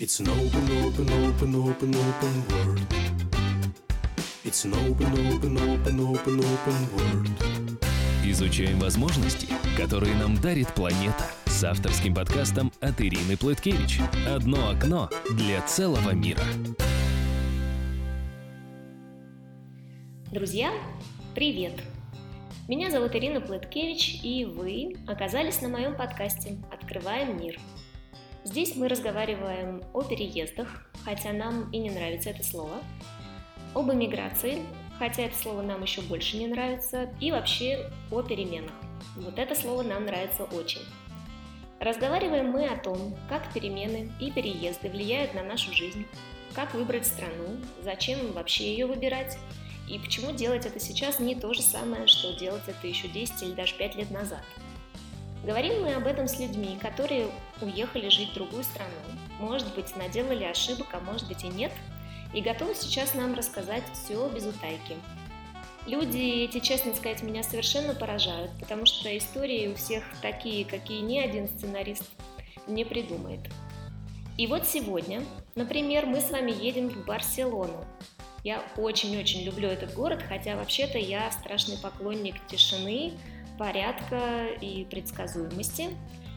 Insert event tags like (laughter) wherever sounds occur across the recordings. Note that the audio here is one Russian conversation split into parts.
It's an open, open, open, open, open world. It's an open, open, open, open, open world. Изучаем возможности, которые нам дарит планета. С авторским подкастом от Ирины Плыткевич. Одно окно для целого мира. Друзья, привет! Меня зовут Ирина Плыткевич, и вы оказались на моем подкасте «Открываем мир». Здесь мы разговариваем о переездах, хотя нам и не нравится это слово, об эмиграции, хотя это слово нам еще больше не нравится, и вообще о переменах. Вот это слово нам нравится очень. Разговариваем мы о том, как перемены и переезды влияют на нашу жизнь, как выбрать страну, зачем вообще ее выбирать, и почему делать это сейчас не то же самое, что делать это еще 10 или даже 5 лет назад – Говорим мы об этом с людьми, которые уехали жить в другую страну, может быть, наделали ошибок, а может быть и нет, и готовы сейчас нам рассказать все без утайки. Люди эти, честно сказать, меня совершенно поражают, потому что истории у всех такие, какие ни один сценарист не придумает. И вот сегодня, например, мы с вами едем в Барселону. Я очень-очень люблю этот город, хотя вообще-то я страшный поклонник тишины, порядка и предсказуемости.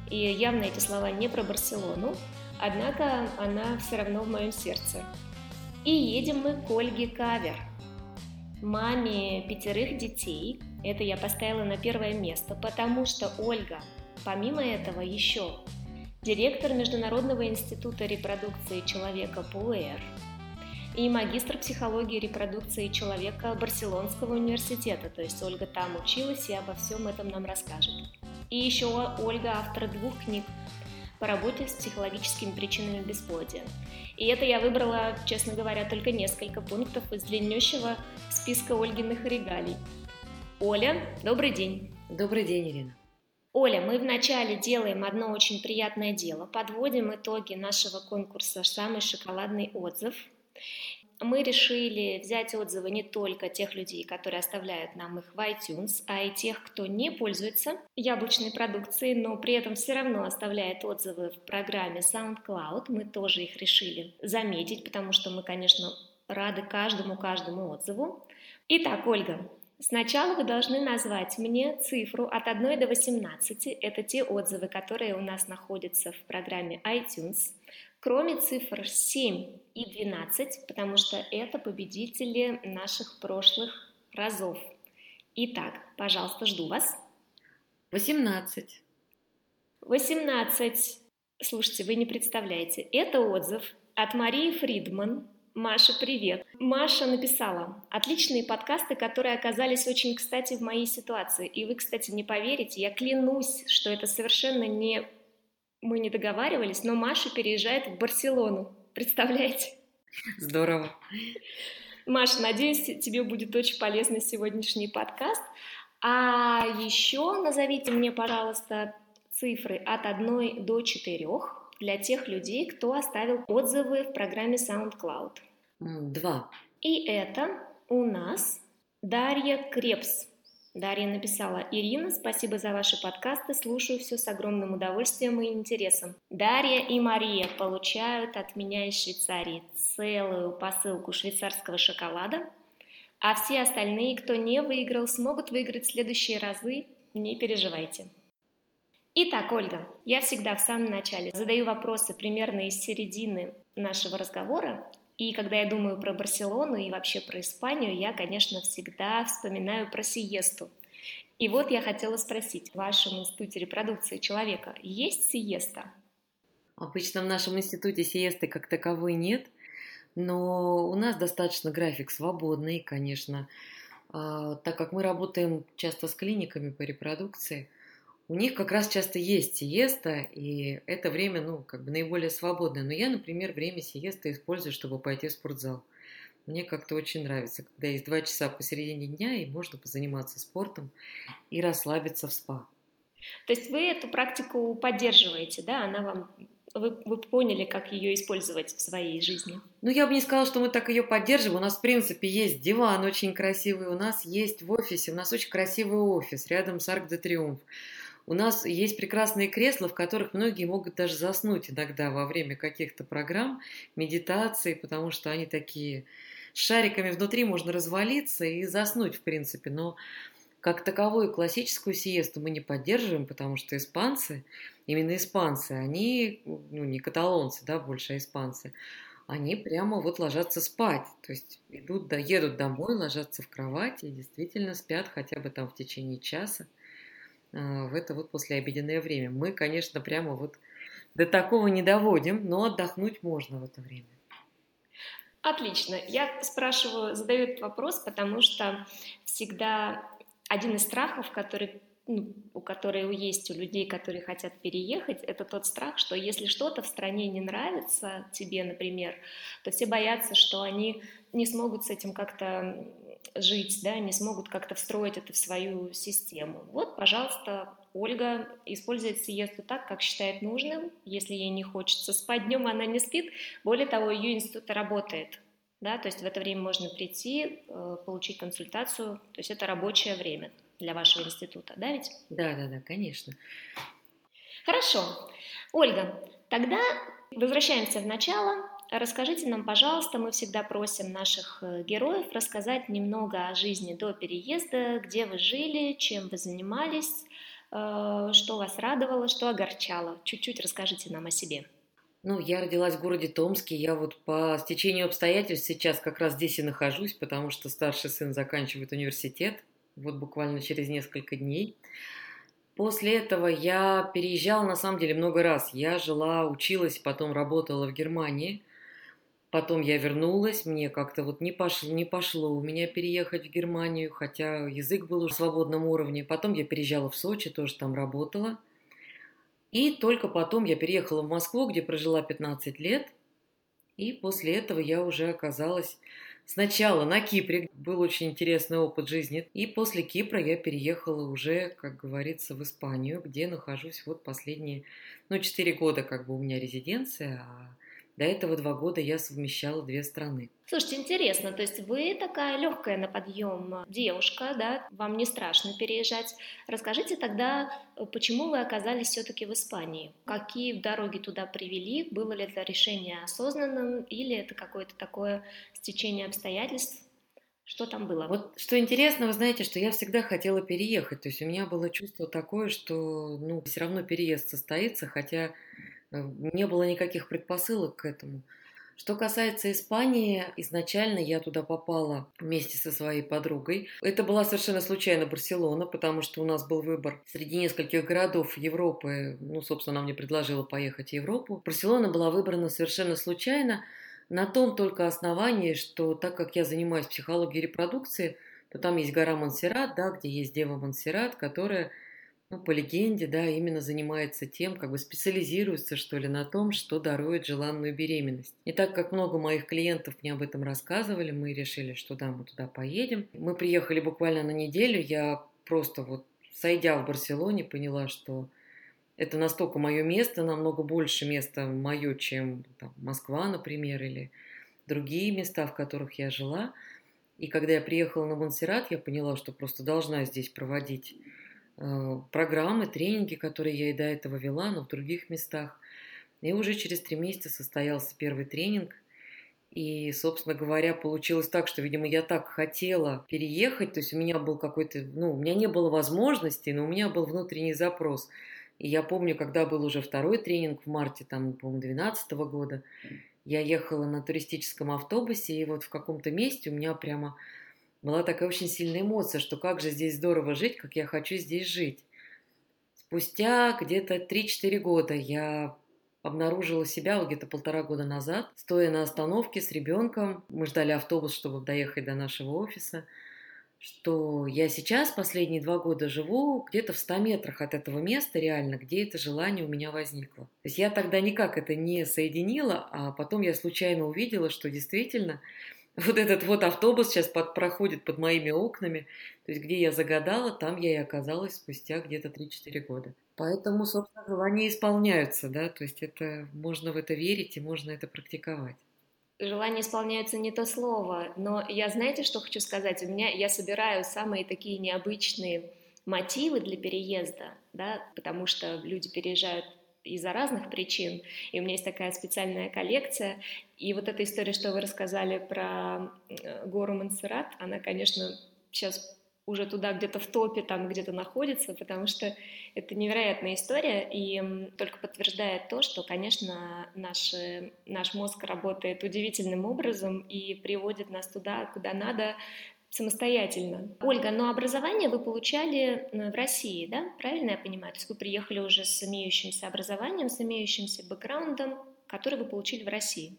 И явно эти слова не про Барселону, однако она все равно в моем сердце. И едем мы к Ольге Кавер, маме пятерых детей. Это я поставила на первое место, потому что Ольга, помимо этого, еще директор Международного института репродукции человека ПУЭР – и магистр психологии репродукции человека Барселонского университета, то есть Ольга там училась и обо всем этом нам расскажет. И еще Ольга автор двух книг по работе с психологическими причинами бесплодия. И это я выбрала, честно говоря, только несколько пунктов из длиннющего списка Ольгиных регалий. Оля, добрый день. Добрый день, Ирина. Оля, мы вначале делаем одно очень приятное дело, подводим итоги нашего конкурса «Самый шоколадный отзыв», мы решили взять отзывы не только тех людей, которые оставляют нам их в iTunes, а и тех, кто не пользуется яблочной продукцией, но при этом все равно оставляет отзывы в программе SoundCloud. Мы тоже их решили заметить, потому что мы, конечно, рады каждому-каждому отзыву. Итак, Ольга, Сначала вы должны назвать мне цифру от 1 до 18. Это те отзывы, которые у нас находятся в программе iTunes кроме цифр 7 и 12, потому что это победители наших прошлых разов. Итак, пожалуйста, жду вас. 18. 18. Слушайте, вы не представляете, это отзыв от Марии Фридман. Маша, привет. Маша написала, отличные подкасты, которые оказались очень кстати в моей ситуации. И вы, кстати, не поверите, я клянусь, что это совершенно не мы не договаривались, но Маша переезжает в Барселону. Представляете? Здорово. Маша, надеюсь, тебе будет очень полезный сегодняшний подкаст. А еще назовите мне, пожалуйста, цифры от 1 до 4 для тех людей, кто оставил отзывы в программе SoundCloud. Два. И это у нас Дарья Крепс. Дарья написала, Ирина, спасибо за ваши подкасты, слушаю все с огромным удовольствием и интересом. Дарья и Мария получают от меня из Швейцарии целую посылку швейцарского шоколада, а все остальные, кто не выиграл, смогут выиграть в следующие разы, не переживайте. Итак, Ольга, я всегда в самом начале задаю вопросы примерно из середины нашего разговора, и когда я думаю про Барселону и вообще про Испанию, я, конечно, всегда вспоминаю про сиесту. И вот я хотела спросить, в вашем институте репродукции человека есть сиеста? Обычно в нашем институте сиесты как таковой нет, но у нас достаточно график свободный, конечно, а, так как мы работаем часто с клиниками по репродукции – у них как раз часто есть сиеста, и это время, ну, как бы наиболее свободное. Но я, например, время сиеста использую, чтобы пойти в спортзал. Мне как-то очень нравится, когда есть два часа посередине дня, и можно позаниматься спортом и расслабиться в спа. То есть вы эту практику поддерживаете, да? Она вам вы, вы поняли, как ее использовать в своей жизни? Ну, я бы не сказала, что мы так ее поддерживаем. У нас, в принципе, есть диван очень красивый, у нас есть в офисе, у нас очень красивый офис рядом с Арк де Триумф. У нас есть прекрасные кресла, в которых многие могут даже заснуть иногда во время каких-то программ, медитации, потому что они такие шариками внутри можно развалиться и заснуть, в принципе. Но как таковую классическую сиесту мы не поддерживаем, потому что испанцы, именно испанцы, они, ну не каталонцы, да, больше а испанцы, они прямо вот ложатся спать. То есть идут, да, едут домой, ложатся в кровать и действительно спят хотя бы там в течение часа в это вот послеобеденное время. Мы, конечно, прямо вот до такого не доводим, но отдохнуть можно в это время. Отлично. Я спрашиваю, задаю этот вопрос, потому что всегда один из страхов, который ну, у которые есть у людей, которые хотят переехать, это тот страх, что если что-то в стране не нравится тебе, например, то все боятся, что они не смогут с этим как-то жить, да, не смогут как-то встроить это в свою систему. Вот, пожалуйста, Ольга использует сиесту так, как считает нужным. Если ей не хочется спать днем, она не спит. Более того, ее институт работает. Да, то есть в это время можно прийти, э, получить консультацию, то есть это рабочее время для вашего института, да ведь? Да, да, да, конечно. Хорошо. Ольга, тогда возвращаемся в начало. Расскажите нам, пожалуйста, мы всегда просим наших э, героев рассказать немного о жизни до переезда, где вы жили, чем вы занимались, э, что вас радовало, что огорчало. Чуть-чуть расскажите нам о себе. Ну, я родилась в городе Томске. Я вот по стечению обстоятельств сейчас как раз здесь и нахожусь, потому что старший сын заканчивает университет. Вот буквально через несколько дней. После этого я переезжала на самом деле много раз. Я жила, училась, потом работала в Германии. Потом я вернулась, мне как-то вот не пошло, не пошло у меня переехать в Германию, хотя язык был уже в свободном уровне. Потом я переезжала в Сочи, тоже там работала – и только потом я переехала в Москву, где прожила 15 лет. И после этого я уже оказалась сначала на Кипре. Был очень интересный опыт жизни. И после Кипра я переехала уже, как говорится, в Испанию, где нахожусь вот последние, ну, 4 года как бы у меня резиденция, а до этого два года я совмещала две страны. Слушайте, интересно, то есть вы такая легкая на подъем девушка, да, вам не страшно переезжать. Расскажите тогда, почему вы оказались все-таки в Испании? Какие дороги туда привели? Было ли это решение осознанным или это какое-то такое стечение обстоятельств? Что там было? Вот что интересно, вы знаете, что я всегда хотела переехать. То есть у меня было чувство такое, что ну, все равно переезд состоится, хотя Э, не было никаких предпосылок к этому. Что касается Испании, изначально я туда попала вместе со своей подругой. Это была совершенно случайно Барселона, потому что у нас был выбор среди нескольких городов Европы. Ну, собственно, она мне предложила поехать в Европу. Барселона была выбрана совершенно случайно, на том только основании, что так как я занимаюсь психологией репродукции, то там есть гора Монсеррат, да, где есть дева Монсеррат, которая ну, по легенде, да, именно занимается тем, как бы специализируется, что ли, на том, что дарует желанную беременность. И так как много моих клиентов мне об этом рассказывали, мы решили, что да, мы туда поедем. Мы приехали буквально на неделю, я просто вот, сойдя в Барселоне, поняла, что это настолько мое место, намного больше места мое, чем там, Москва, например, или другие места, в которых я жила. И когда я приехала на Монсеррат, я поняла, что просто должна здесь проводить программы, тренинги, которые я и до этого вела, но в других местах. И уже через три месяца состоялся первый тренинг. И, собственно говоря, получилось так, что, видимо, я так хотела переехать, то есть у меня был какой-то, ну, у меня не было возможности, но у меня был внутренний запрос. И я помню, когда был уже второй тренинг в марте, там, по-моему, 2012 года, я ехала на туристическом автобусе, и вот в каком-то месте у меня прямо была такая очень сильная эмоция, что как же здесь здорово жить, как я хочу здесь жить. Спустя где-то 3-4 года я обнаружила себя где-то полтора года назад, стоя на остановке с ребенком. Мы ждали автобус, чтобы доехать до нашего офиса. Что я сейчас последние два года живу где-то в 100 метрах от этого места реально, где это желание у меня возникло. То есть я тогда никак это не соединила, а потом я случайно увидела, что действительно вот этот вот автобус сейчас под, проходит под моими окнами. То есть, где я загадала, там я и оказалась спустя где-то 3-4 года. Поэтому, собственно, желания исполняются, да, то есть это можно в это верить и можно это практиковать. Желания исполняются не то слово, но я знаете, что хочу сказать? У меня я собираю самые такие необычные мотивы для переезда, да, потому что люди переезжают из-за разных причин. И у меня есть такая специальная коллекция. И вот эта история, что вы рассказали про э, гору Монсеррат, она, конечно, сейчас уже туда где-то в топе, там где-то находится, потому что это невероятная история и только подтверждает то, что, конечно, наш, наш мозг работает удивительным образом и приводит нас туда, куда надо, самостоятельно. Ольга, но образование вы получали э, в России, да? Правильно я понимаю? То есть вы приехали уже с имеющимся образованием, с имеющимся бэкграундом, который вы получили в России.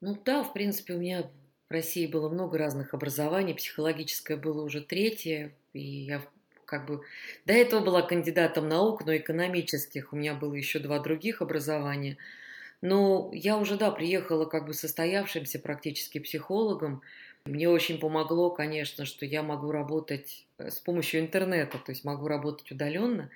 Ну да, в принципе, у меня в России было много разных образований, психологическое было уже третье, и я как бы до этого была кандидатом наук, но экономических. У меня было еще два других образования. Но я уже, да, приехала как бы состоявшимся практически психологом. Мне очень помогло, конечно, что я могу работать э, с помощью интернета, то есть могу работать удаленно.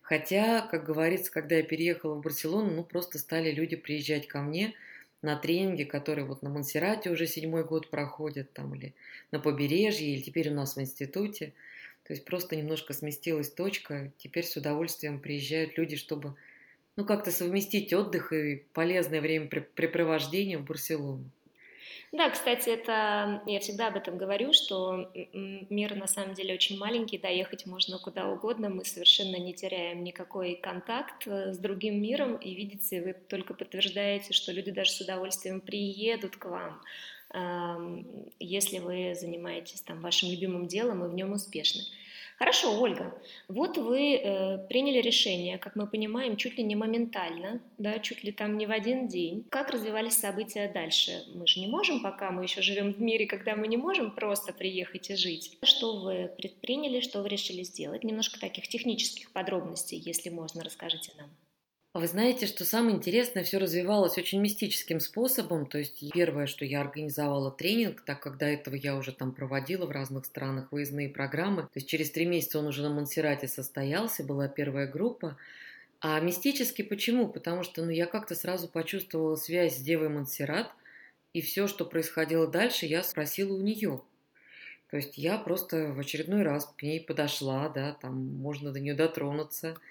Хотя, как говорится, когда я переехала в Барселону, ну просто стали люди приезжать ко мне – на тренинги, которые вот на Монсеррате уже седьмой год проходят, там, или на побережье, или теперь у нас в институте. То есть просто немножко сместилась точка. Теперь с удовольствием приезжают люди, чтобы ну, как-то совместить отдых и полезное времяпрепровождение в Барселону. Да, кстати, это я всегда об этом говорю, что мир на самом деле очень маленький, да, ехать можно куда угодно, мы совершенно не теряем никакой контакт э, с другим миром, и видите, вы только подтверждаете, что люди даже с удовольствием приедут к вам, если вы занимаетесь там вашим любимым делом и в нем успешны. Хорошо, Ольга, вот вы э, приняли решение, как мы понимаем, чуть ли не моментально, да, чуть ли там не в один день. Как развивались события дальше? Мы же не можем, пока мы еще живем в мире, когда мы не можем просто приехать и жить. Что вы предприняли, что вы решили сделать? Немножко таких технических подробностей, если можно, расскажите нам. Вы знаете, что самое интересное, все развивалось очень мистическим способом. То есть первое, что я организовала тренинг, так как до этого я уже там проводила в разных странах выездные программы. То есть через три месяца он уже на Монсеррате состоялся, была первая группа. А мистически почему? Потому что ну, я как-то сразу почувствовала связь с Девой Монсеррат, и все, что происходило дальше, я спросила у нее. То есть я просто в очередной раз к ней подошла, да, там можно до нее дотронуться –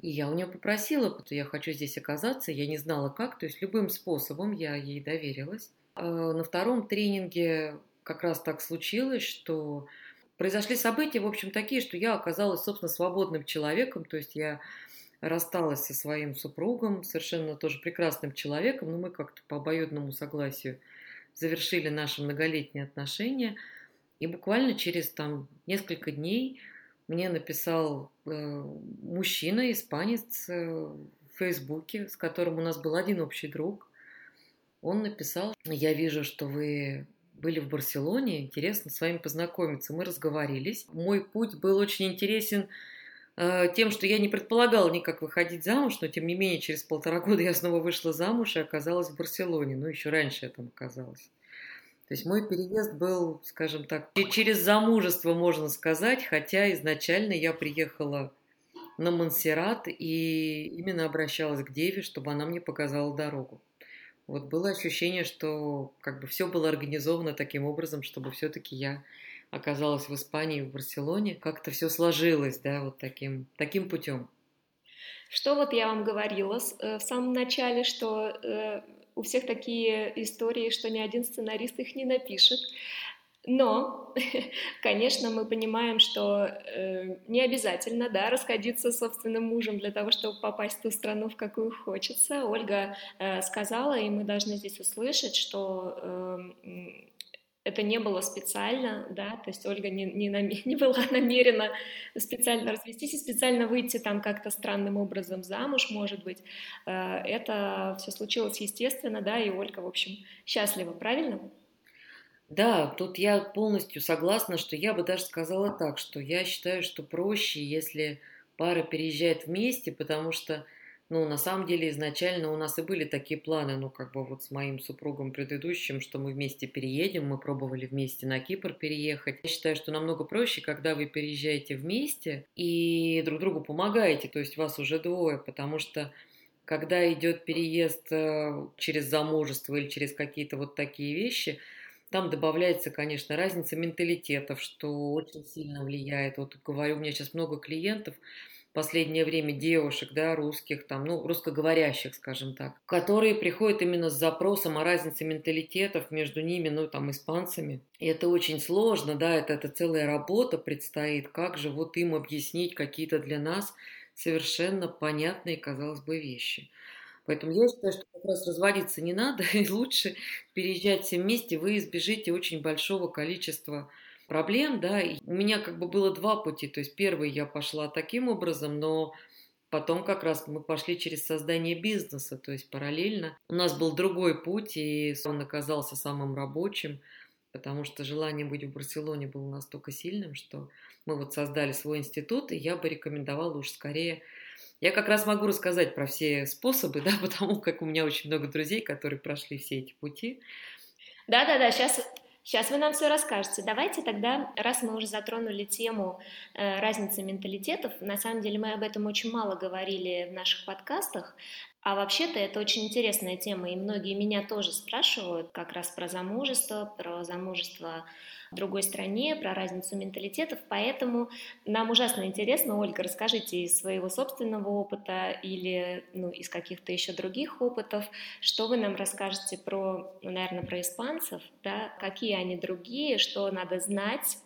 и я у нее попросила, потому что я хочу здесь оказаться, я не знала как, то есть любым способом я ей доверилась. А, на втором тренинге как раз так случилось, что произошли события, в общем, такие, что я оказалась, собственно, свободным человеком, то есть я рассталась со своим супругом, совершенно тоже прекрасным человеком, но мы как-то по обоюдному согласию завершили наши многолетние отношения. И буквально через там несколько дней мне написал э, мужчина, испанец э, в Фейсбуке, с которым у нас был один общий друг. Он написал, я вижу, что вы были в Барселоне, интересно с вами познакомиться. Мы разговорились. Мой путь был очень интересен э, тем, что я не предполагала никак выходить замуж, но тем не менее через полтора года я снова вышла замуж и оказалась в Барселоне. Ну, еще раньше я там оказалась. То есть мой переезд был, скажем так, через замужество, можно сказать, хотя изначально я приехала на Монсеррат и именно обращалась к Деве, чтобы она мне показала дорогу. Вот было ощущение, что как бы все было организовано таким образом, чтобы все-таки я оказалась в Испании, в Барселоне. Как-то все сложилось, да, вот таким, таким путем. Что вот я вам говорила э, в самом начале, что э, у всех такие истории, что ни один сценарист их не напишет. Но, (laughs) конечно, мы понимаем, что э, не обязательно, да, расходиться с собственным мужем для того, чтобы попасть в ту страну, в какую хочется. Ольга э, сказала, и мы должны здесь услышать, что э, это не было специально, да, то есть Ольга не, не, нам, (laughs) не была намерена специально развестись и специально выйти там как-то странным образом замуж, может быть. Э, это все случилось естественно, да, и Ольга, в общем, счастлива, правильно? Да, тут я полностью согласна, что я бы даже сказала так, что я считаю, что проще, если пара переезжает вместе, потому что ну, на самом деле, изначально у нас и были такие планы, ну, как бы вот с моим супругом предыдущим, что мы вместе переедем, мы пробовали вместе на Кипр переехать. Я считаю, что намного проще, когда вы переезжаете вместе и друг другу помогаете, то есть вас уже двое, потому что когда идет переезд э, через замужество или через какие-то вот такие вещи, Там добавляется, конечно, разница менталитетов, что очень сильно влияет. Вот говорю, у меня сейчас много клиентов, последнее время девушек, да, русских, там, ну, русскоговорящих, скажем так, которые приходят именно с запросом о разнице менталитетов между ними, ну, там, испанцами. И это очень сложно, да, это, это целая работа предстоит, как же вот им объяснить какие-то для нас совершенно понятные, казалось бы, вещи. Поэтому я считаю, что как раз разводиться не надо, (laughs) и лучше переезжать все вместе, вы избежите очень большого количества проблем, да, и у меня как бы было два пути, то есть первый я пошла таким образом, но потом как раз мы пошли через создание бизнеса, то есть параллельно. У нас был другой путь, и он оказался самым рабочим, потому что желание быть в Барселоне было настолько сильным, что мы вот создали свой институт, и я бы рекомендовала уж скорее я как раз могу рассказать про все способы, (laughs) да, потому как у меня очень много друзей, которые прошли все эти пути. Да-да-да, сейчас Сейчас вы нам все расскажете. Давайте тогда, раз мы уже затронули тему э, разницы менталитетов, на самом деле мы об этом очень мало говорили в наших подкастах, а вообще-то это очень интересная тема, и многие меня тоже спрашивают как раз про замужество, про замужество в другой стране, про разницу менталитетов, поэтому нам ужасно интересно, Ольга, расскажите из своего собственного опыта или ну, из каких-то еще других опытов, что вы нам расскажете про, ну, наверное, про испанцев, да, какие они другие, что надо знать,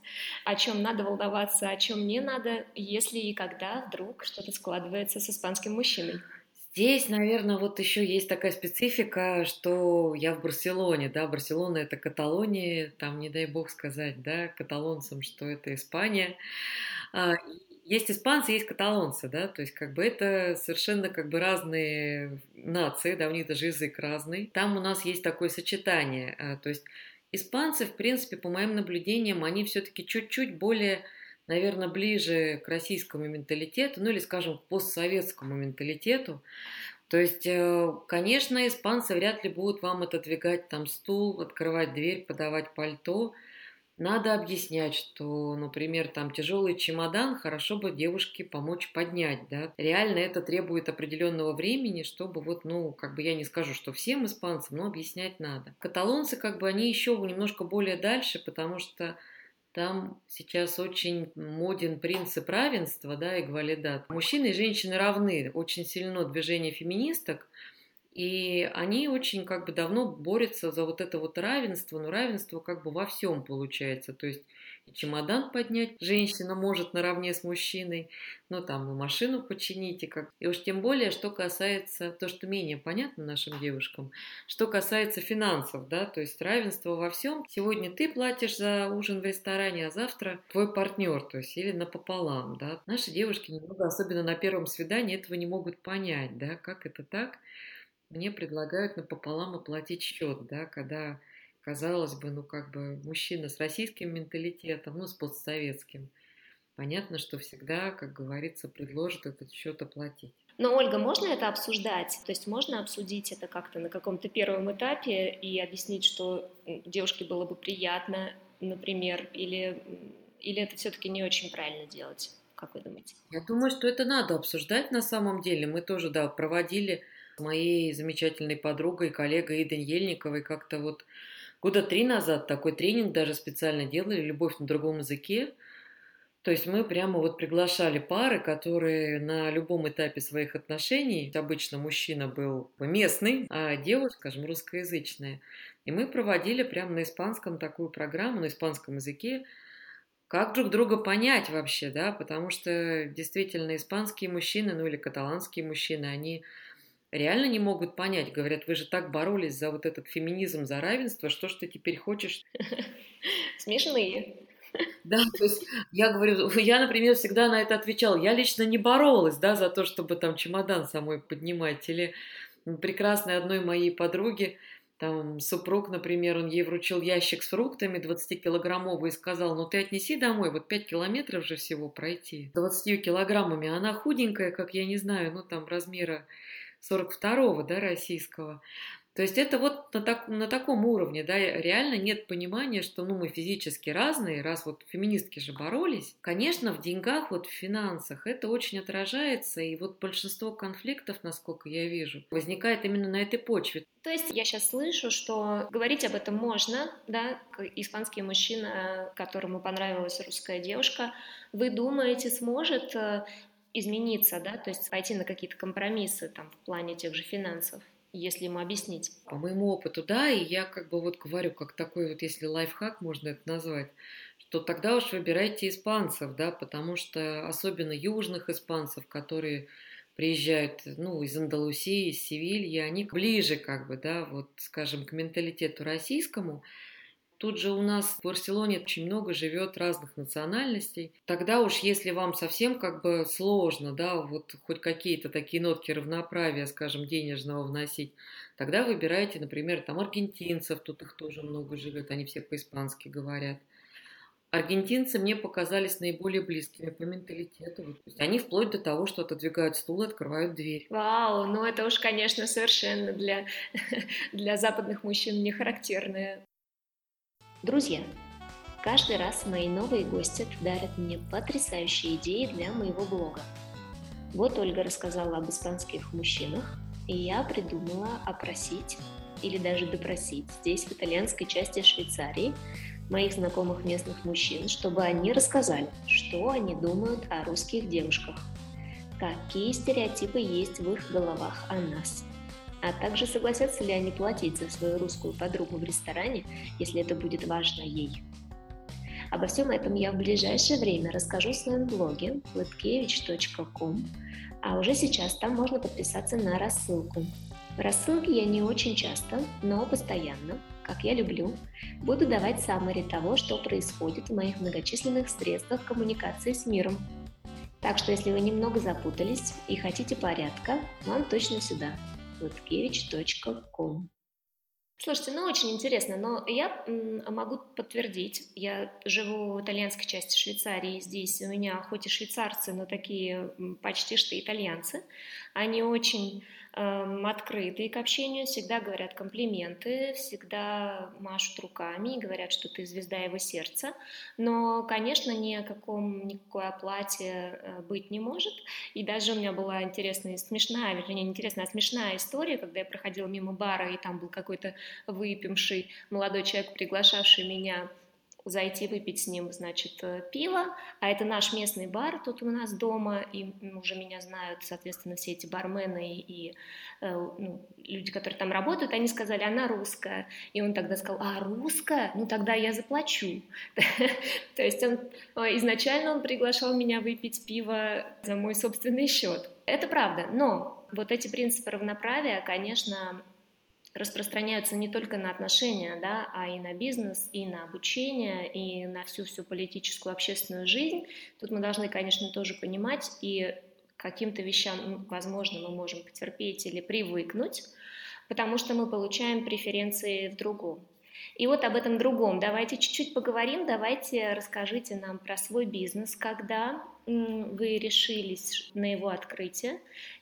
о чем надо волноваться, о чем не надо, если и когда вдруг что-то складывается с испанским мужчиной. Здесь, наверное, вот еще есть такая специфика, что я в Барселоне, да, Барселона это Каталония, там, не дай бог сказать, да, каталонцам, что это Испания. А, есть испанцы, есть каталонцы, да, то есть как бы это совершенно как бы разные нации, да, у них даже язык разный. Там у нас есть такое сочетание, а, то есть испанцы, в принципе, по моим наблюдениям, они все-таки чуть-чуть более наверное, ближе к российскому менталитету, ну или, скажем, к постсоветскому менталитету. То есть, э, конечно, испанцы вряд ли будут вам отодвигать там стул, открывать дверь, подавать пальто. Надо объяснять, что, например, там тяжелый чемодан хорошо бы девушке помочь поднять, да. Реально это требует определенного времени, чтобы вот, ну, как бы я не скажу, что всем испанцам, но объяснять надо. Каталонцы, как бы, они еще немножко более дальше, потому что там сейчас очень моден принцип равенства, да, и гвалидат. Мужчины и женщины равны. Очень сильно движение феминисток. И они очень как бы давно борются за вот это вот равенство, но равенство как бы во всем получается. То есть чемодан поднять женщина может наравне с мужчиной, ну там и машину починить, и как. И уж тем более, что касается, то, что менее понятно нашим девушкам, что касается финансов, да, то есть равенство во всем. Сегодня ты платишь за ужин в ресторане, а завтра твой партнер, то есть или напополам, да. Наши девушки немного, особенно на первом свидании, этого не могут понять, да, как это так. Мне предлагают напополам оплатить счет, да, когда казалось бы, ну как бы мужчина с российским менталитетом, ну с постсоветским. Понятно, что всегда, как говорится, предложит этот счет оплатить. Но, Ольга, можно это обсуждать? То есть можно обсудить это как-то на каком-то первом этапе и объяснить, что девушке было бы приятно, например, или, или это все-таки не очень правильно делать? Как вы думаете? Я думаю, что это надо обсуждать на самом деле. Мы тоже, да, проводили с моей замечательной подругой, коллегой Идой Ельниковой как-то вот Года три назад такой тренинг даже специально делали «Любовь на другом языке». То есть мы прямо вот приглашали пары, которые на любом этапе своих отношений, обычно мужчина был местный, а девушка, скажем, русскоязычная. И мы проводили прямо на испанском такую программу, на испанском языке, как друг друга понять вообще, да, потому что действительно испанские мужчины, ну или каталанские мужчины, они реально не могут понять. Говорят, вы же так боролись за вот этот феминизм, за равенство, что ж ты теперь хочешь? (laughs) Смешные. (laughs) Да, то есть я говорю, (laughs) я, например, всегда на это отвечала. Я лично не боролась, да, за то, чтобы там чемодан самой поднимать. Или прекрасной одной моей подруги, там супруг, например, он ей вручил ящик с фруктами 20-килограммовый и сказал, ну ты отнеси домой, вот 5 километров же всего пройти. 20 килограммами, она худенькая, как я не знаю, ну там размера 42-го, да, российского. То есть это вот на, так, на таком уровне, да, реально нет понимания, что ну, мы физически разные, раз вот феминистки же боролись. Конечно, в деньгах, вот в финансах это очень отражается, и вот большинство конфликтов, насколько я вижу, возникает именно на этой почве. То есть я сейчас слышу, что говорить об этом можно, да, испанский мужчина, которому понравилась русская девушка, вы думаете, сможет э, измениться, да, то есть пойти на какие-то компромиссы там в плане тех же финансов? если ему объяснить. По моему опыту, да, и я как бы вот говорю, как такой вот, если лайфхак можно это назвать, что тогда уж выбирайте испанцев, да, потому что особенно южных испанцев, которые приезжают, ну, из Андалусии, из Севильи, они ближе, как бы, да, вот, скажем, к менталитету российскому, Тут же у нас в Барселоне очень много живет разных национальностей. Тогда уж если вам совсем как бы сложно, да, вот хоть какие-то такие нотки равноправия, скажем, денежного вносить, тогда выбирайте, например, там аргентинцев, тут их тоже много живет, они все по-испански говорят. Аргентинцы мне показались наиболее близкими по менталитету. Они вплоть до того, что отодвигают стул и открывают дверь. Вау, ну это уж, конечно, совершенно для, (laughs) для западных мужчин не характерное. Друзья, каждый раз мои новые гости дарят мне потрясающие идеи для моего блога. Вот Ольга рассказала об испанских мужчинах, и я придумала опросить или даже допросить здесь, в итальянской части Швейцарии, моих знакомых местных мужчин, чтобы они рассказали, что они думают о русских девушках, какие стереотипы есть в их головах о нас – а также согласятся ли они платить за свою русскую подругу в ресторане, если это будет важно ей. Обо всем этом я в ближайшее время расскажу в своем блоге pletkevich.com, а уже сейчас там можно подписаться на рассылку. Рассылки я не очень часто, но постоянно, как я люблю, буду давать саммари того, что происходит в моих многочисленных средствах коммуникации с миром. Так что если вы немного запутались и хотите порядка, вам точно сюда – lutkiewicz.com. Слушайте, ну очень интересно, но я могу подтвердить, я живу в итальянской части Швейцарии, здесь у меня хоть и швейцарцы, но такие почти что итальянцы, они очень открытые к общению, всегда говорят комплименты, всегда машут руками и говорят, что ты звезда его сердца. Но, конечно, ни о каком, никакой оплате э, быть не может. И даже у меня была интересная, смешная, вернее, не интересная, а смешная история, когда я проходила мимо бара, и там был какой-то выпивший молодой человек, приглашавший меня зайти выпить с ним, значит, э, пиво, а это наш местный бар тут у нас дома, и уже меня знают, соответственно, все эти бармены и э, ну, люди, которые там работают, они сказали, она русская, и он тогда сказал, а, русская? Ну, тогда я заплачу. (laughs) То есть он изначально он приглашал меня выпить пиво за мой собственный счет. Это правда, но вот эти принципы равноправия, конечно, распространяются не только на отношения, да, а и на бизнес, и на обучение, и на всю-всю политическую, общественную жизнь. Тут мы должны, конечно, тоже понимать, и каким-то вещам, возможно, мы можем потерпеть или привыкнуть, потому что мы получаем преференции в другом. И вот об этом другом давайте чуть-чуть поговорим, давайте расскажите нам про свой бизнес, когда вы решились на его открытие,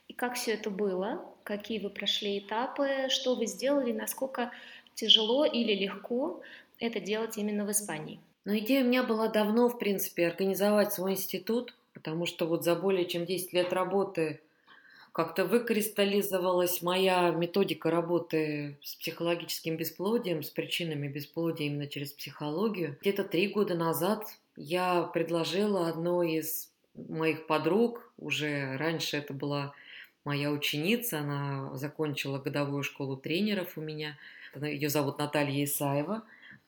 и как все это было, какие вы прошли этапы, что вы сделали, насколько тяжело или легко это делать именно в Испании. Ну, идея у меня была давно, в принципе, организовать свой институт, потому что вот за более чем 10 лет работы как-то выкристаллизовалась моя методика работы с психологическим бесплодием, с причинами бесплодия именно через психологию. Где-то три года назад я предложила одной из моих подруг, уже раньше это была моя ученица, она закончила годовую школу тренеров у меня, ее зовут Наталья Исаева,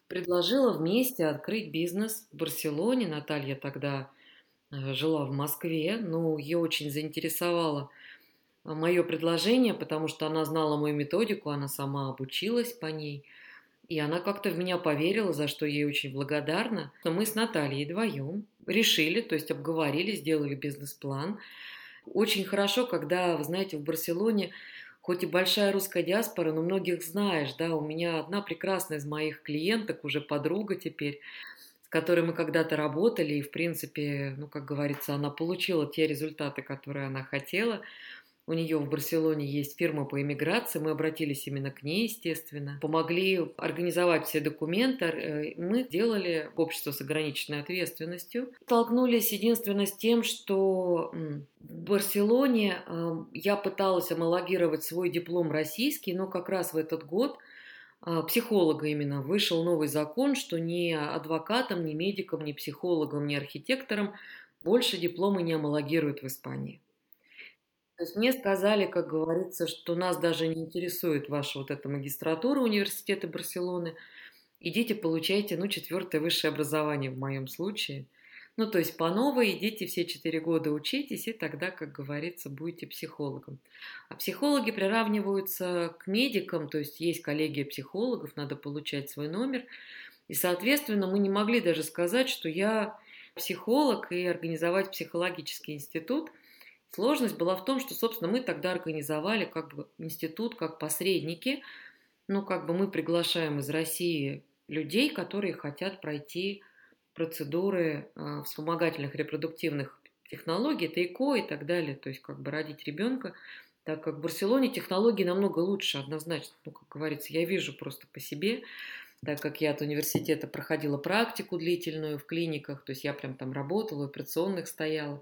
предложила вместе открыть бизнес в Барселоне. Наталья тогда э, жила в Москве, но ее очень заинтересовало мое предложение, потому что она знала мою методику, она сама обучилась по ней, и она как-то в меня поверила, за что ей очень благодарна. Но мы с Натальей вдвоем решили, то есть обговорили, сделали бизнес-план. Очень хорошо, когда, вы знаете, в Барселоне хоть и большая русская диаспора, но многих знаешь, да, у меня одна прекрасная из моих клиенток, уже подруга теперь, с которой мы когда-то работали, и, в принципе, ну, как говорится, она получила те результаты, которые она хотела – у нее в Барселоне есть фирма по иммиграции, мы обратились именно к ней, естественно. Помогли организовать все документы. Э, мы делали общество с ограниченной ответственностью. Столкнулись единственно с тем, что в Барселоне э, я пыталась амалогировать свой диплом российский, но как раз в этот год э, психолога именно вышел новый закон, что ни адвокатам, ни медикам, ни психологам, ни архитекторам больше дипломы не амалогируют в Испании. То есть мне сказали, как говорится, что нас даже не интересует ваша вот эта магистратура университета Барселоны. Идите, получайте, ну, четвертое высшее образование в моем случае. Ну, то есть по новой идите все четыре года учитесь, и тогда, как говорится, будете психологом. А психологи приравниваются к медикам, то есть есть коллегия психологов, надо получать свой номер. И, соответственно, мы не могли даже сказать, что я психолог и организовать психологический институт – Сложность была в том, что, собственно, мы тогда организовали как бы институт как посредники. Ну, как бы мы приглашаем из России людей, которые хотят пройти процедуры э, вспомогательных репродуктивных технологий, ТЭКО и так далее, то есть как бы родить ребенка, так как в Барселоне технологии намного лучше, однозначно, ну, как говорится, я вижу просто по себе, так как я от университета проходила практику длительную в клиниках, то есть я прям там работала, в операционных стояла,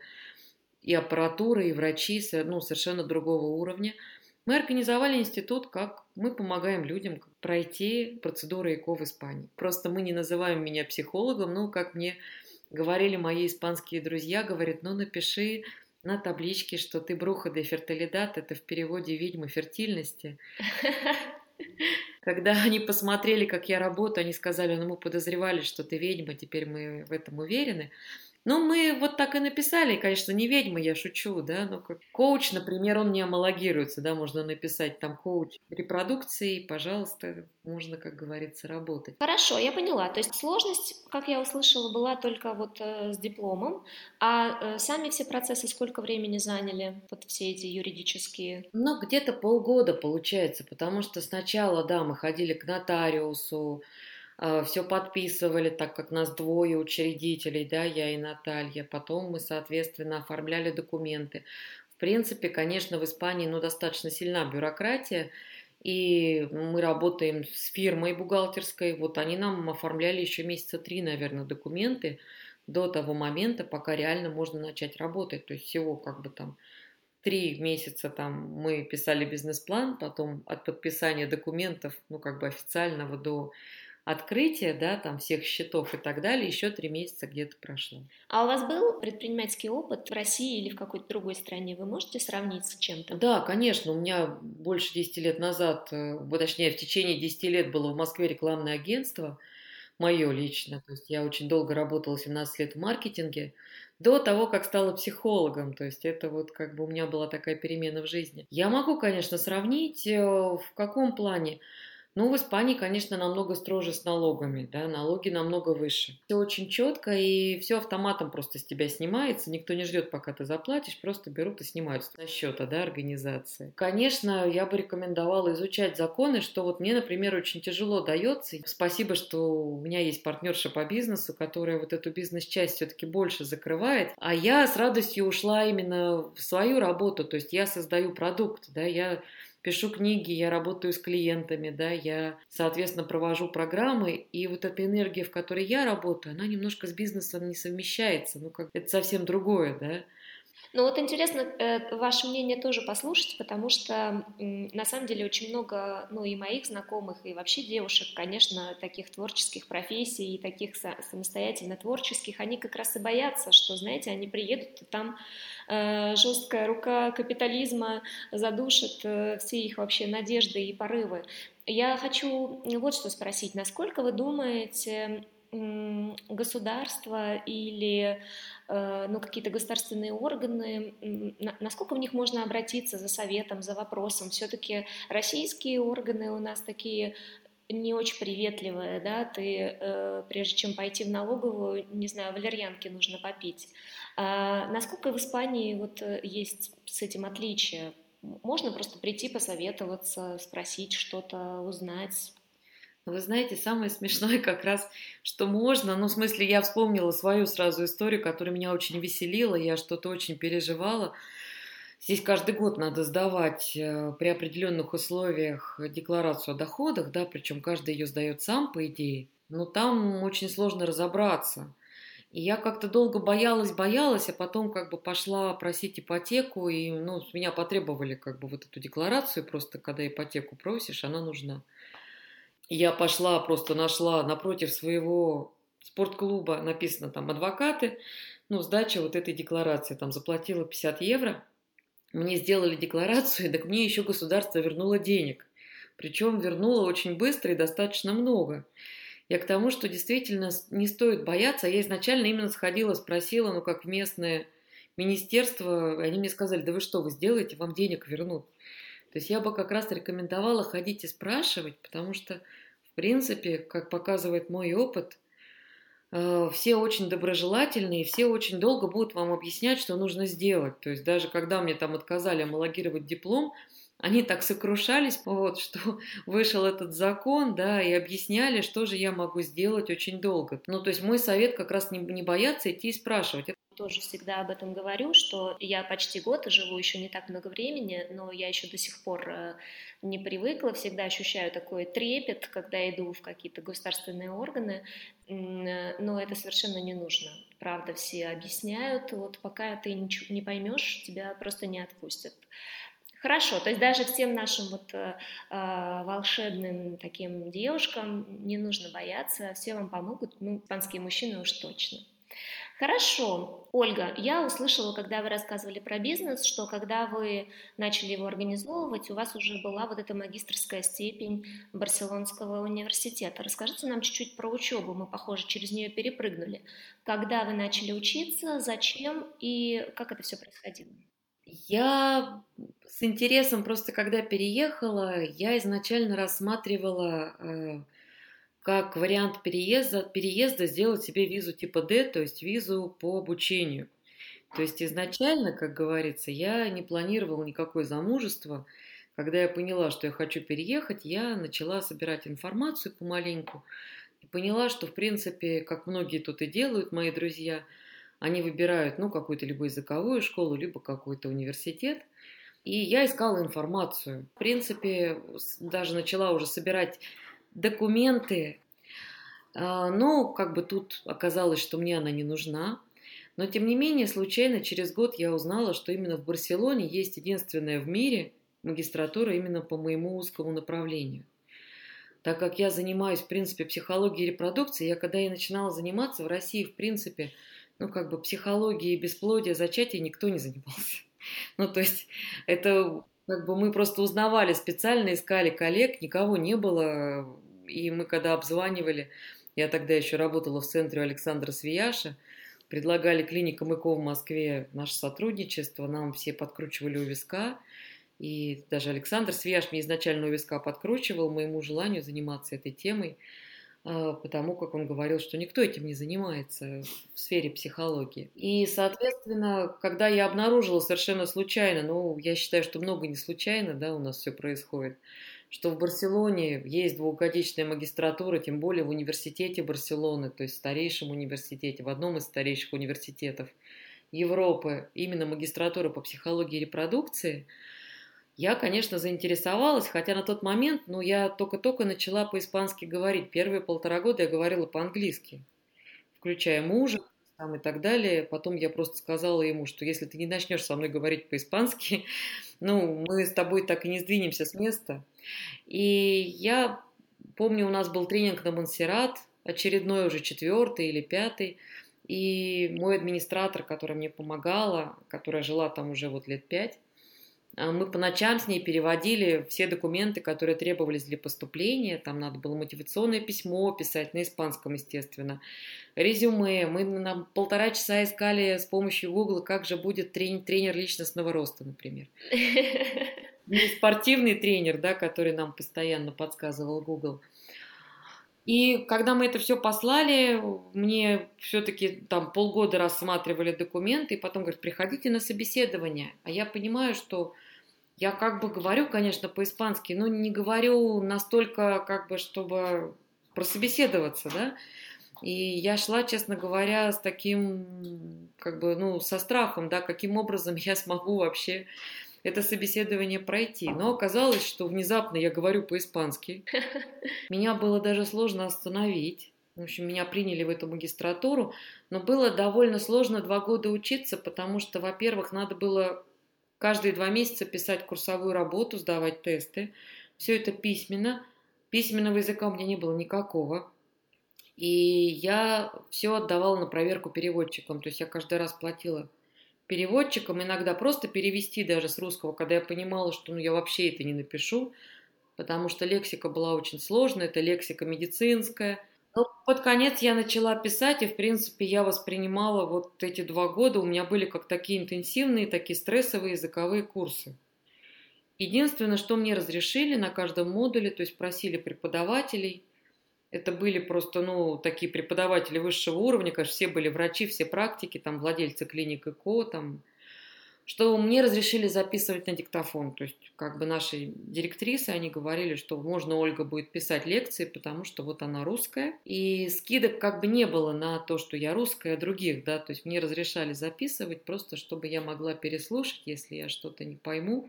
и аппаратура, и врачи ну, совершенно другого уровня. Мы организовали институт, как мы помогаем людям пройти процедуру ЭКО в Испании. Просто мы не называем меня психологом, но, как мне говорили мои испанские друзья, говорят, ну напиши на табличке, что ты бруха де фертилидат, это в переводе ведьма фертильности. (laughs) Когда они посмотрели, как я работаю, они сказали, ну мы подозревали, что ты ведьма, теперь мы в этом уверены. Ну, мы вот так и написали, конечно, не ведьма, я шучу, да, но как коуч, например, он не амалогируется, да, можно написать там коуч репродукции, пожалуйста, можно, как говорится, работать. Хорошо, я поняла. То есть сложность, как я услышала, была только вот э, с дипломом, а э, сами все процессы сколько времени заняли, вот все эти юридические? Ну, где-то полгода получается, потому что сначала, да, мы ходили к нотариусу, все подписывали, так как нас двое учредителей, да, я и Наталья. Потом мы, соответственно, оформляли документы. В принципе, конечно, в Испании, ну, достаточно сильна бюрократия, и мы работаем с фирмой бухгалтерской. Вот они нам оформляли еще месяца три, наверное, документы до того момента, пока реально можно начать работать. То есть всего как бы там три месяца там мы писали бизнес-план, потом от подписания документов, ну как бы официального до открытия, да, там всех счетов и так далее, еще три месяца где-то прошло. А у вас был предпринимательский опыт в России или в какой-то другой стране? Вы можете сравнить с чем-то? Да, конечно. У меня больше 10 лет назад, э, точнее, в течение 10 лет было в Москве рекламное агентство, мое лично. То есть я очень долго работала, 17 лет в маркетинге, до того, как стала психологом. То есть это вот как бы у меня была такая перемена в жизни. Я могу, конечно, сравнить э, в каком плане. Ну, в Испании, конечно, намного строже с налогами, да, налоги намного выше. Все очень четко, и все автоматом просто с тебя снимается, никто не ждет, пока ты заплатишь, просто берут и снимают со счета, да, организации. Конечно, я бы рекомендовала изучать законы, что вот мне, например, очень тяжело дается. Спасибо, что у меня есть партнерша по бизнесу, которая вот эту бизнес-часть все-таки больше закрывает, а я с радостью ушла именно в свою работу, то есть я создаю продукт, да, я пишу книги, я работаю с клиентами, да, я, соответственно, провожу программы, и вот эта энергия, в которой я работаю, она немножко с бизнесом не совмещается, ну, как это совсем другое, да. Ну вот интересно э, ваше мнение тоже послушать, потому что на самом деле очень много, ну и моих знакомых, и вообще девушек, конечно, таких творческих профессий и таких самостоятельно творческих, они как раз и боятся, что, знаете, они приедут, и там э, жесткая рука капитализма задушит э, все их вообще надежды и порывы. Я хочу вот что спросить, насколько вы думаете, государство или э, ну, какие-то государственные органы, насколько в них можно обратиться за советом, за вопросом. Все-таки российские органы у нас такие не очень приветливые, да, ты, э, прежде чем пойти в налоговую, не знаю, валерьянки нужно попить. А насколько в Испании вот э, есть с этим отличие? Можно просто прийти посоветоваться, спросить что-то, узнать, вы знаете, самое смешное как раз, что можно, ну, в смысле, я вспомнила свою сразу историю, которая меня очень веселила, я что-то очень переживала. Здесь каждый год надо сдавать э, при определенных условиях декларацию о доходах, да, причем каждый ее сдает сам, по идее. Но там очень сложно разобраться. И я как-то долго боялась, боялась, а потом как бы пошла просить ипотеку, и ну, с меня потребовали как бы вот эту декларацию, просто когда ипотеку просишь, она нужна. Я пошла, просто нашла напротив своего спортклуба, написано там адвокаты, ну, сдача вот этой декларации, там заплатила 50 евро, мне сделали декларацию, (laughs) так мне еще государство вернуло денег. Причем вернуло очень быстро и достаточно много. Я к тому, что действительно не стоит бояться. Я изначально именно сходила, спросила, ну как местное министерство, они мне сказали, да вы что, вы сделаете, вам денег вернут. То есть я бы как раз рекомендовала ходить и спрашивать, потому что, в принципе, как показывает мой опыт, э, все очень доброжелательные, все очень долго будут вам объяснять, что нужно сделать. То есть даже когда мне там отказали омологировать диплом, они так сокрушались, вот, (laughs) что вышел этот закон, да, и объясняли, что же я могу сделать очень долго. Ну, то есть мой совет как раз не, не бояться идти и спрашивать. Тоже всегда об этом говорю, что я почти год и живу еще не так много времени, но я еще до сих пор э, не привыкла, всегда ощущаю такой трепет, когда иду в какие-то государственные органы, э, но это совершенно не нужно. Правда, все объясняют, вот пока ты ничего не поймешь, тебя просто не отпустят. Хорошо, то есть даже всем нашим вот э, э, волшебным таким девушкам не нужно бояться, все вам помогут, ну, испанские мужчины уж точно. Хорошо, Ольга, я услышала, когда вы рассказывали про бизнес, что когда вы начали его организовывать, у вас уже была вот эта магистрская степень Барселонского университета. Расскажите нам чуть-чуть про учебу, мы, похоже, через нее перепрыгнули. Когда вы начали учиться, зачем и как это все происходило? Я с интересом просто, когда переехала, я изначально рассматривала э, как вариант переезда, переезда сделать себе визу типа D, то есть визу по обучению. То есть изначально, как говорится, я не планировала никакое замужество. Когда я поняла, что я хочу переехать, я начала собирать информацию помаленьку и поняла, что, в принципе, как многие тут и делают, мои друзья – они выбирают, ну, какую-то либо языковую школу, либо какой-то университет. И я искала информацию. В принципе, даже начала уже собирать документы. А, но как бы тут оказалось, что мне она не нужна. Но тем не менее, случайно через год я узнала, что именно в Барселоне есть единственная в мире магистратура именно по моему узкому направлению. Так как я занимаюсь, в принципе, психологией репродукции, я когда я начинала заниматься в России, в принципе, ну, как бы психологией бесплодия, зачатия никто не занимался. (laughs) Ну, то есть это как бы мы просто узнавали, специально искали коллег, никого не было. И мы когда обзванивали, я тогда еще работала в центре Александра Свияша, предлагали клиникам ЭКО в Москве наше сотрудничество, нам все подкручивали у виска, и даже Александр Свияш мне изначально у виска подкручивал моему желанию заниматься этой темой. А, потому как он говорил, что никто этим не занимается в сфере психологии. И, соответственно, когда я обнаружила совершенно случайно, ну, я считаю, что много не случайно, да, у нас все происходит, что в Барселоне есть двухгодичная магистратура, тем более в университете Барселоны, то есть старейшем университете, в одном из старейших университетов Европы, именно магистратура по психологии репродукции – я, конечно, заинтересовалась, хотя на тот момент, ну, я только-только начала по-испански говорить. Первые полтора года я говорила по-английски, включая мужа там, и так далее. Потом я просто сказала ему, что если ты не начнешь со мной говорить по-испански, (laughs) ну, мы с тобой так и не сдвинемся с места. И я помню, у нас был тренинг на Монсеррат, очередной уже четвертый или пятый, и мой администратор, которая мне помогала, которая жила там уже вот лет пять, а мы по ночам с ней переводили все документы, которые требовались для поступления. Там надо было мотивационное письмо писать на испанском, естественно. Резюме. Мы на полтора часа искали с помощью Google, как же будет трени- тренер личностного роста, например. (laughs) Не спортивный тренер, да, который нам постоянно подсказывал Google. И когда мы это все послали, мне все-таки там полгода рассматривали документы, и потом говорят, приходите на собеседование. А я понимаю, что я как бы говорю, конечно, по-испански, но не говорю настолько, как бы, чтобы прособеседоваться, да. И я шла, честно говоря, с таким, как бы, ну, со страхом, да, каким образом я смогу вообще это собеседование пройти. Но оказалось, что внезапно я говорю по-испански. (laughs) Меня было даже сложно остановить. В общем, меня приняли в эту магистратуру, но было довольно сложно два года учиться, потому что, во-первых, надо было каждые два месяца писать курсовую работу, сдавать тесты. Все это письменно. Письменного языка у меня не было никакого. И я все отдавала на проверку переводчикам. То есть я каждый раз платила переводчикам, иногда просто перевести даже с русского, когда я понимала, что ну, я вообще это не напишу, потому что лексика была очень сложная, это лексика медицинская. Но под конец я начала писать, и, в принципе, я воспринимала вот эти два года, у меня были как такие интенсивные, такие стрессовые языковые курсы. Единственное, что мне разрешили на каждом модуле, то есть просили преподавателей – это были просто, ну, такие преподаватели высшего уровня, конечно, все были врачи, все практики, там, владельцы клиник ИКО, там, что мне разрешили записывать на диктофон. То есть, как бы наши директрисы, они говорили, что можно Ольга будет писать лекции, потому что вот она русская. И скидок как бы не было на то, что я русская, а других, да, то есть мне разрешали записывать просто, чтобы я могла переслушать, если я что-то не пойму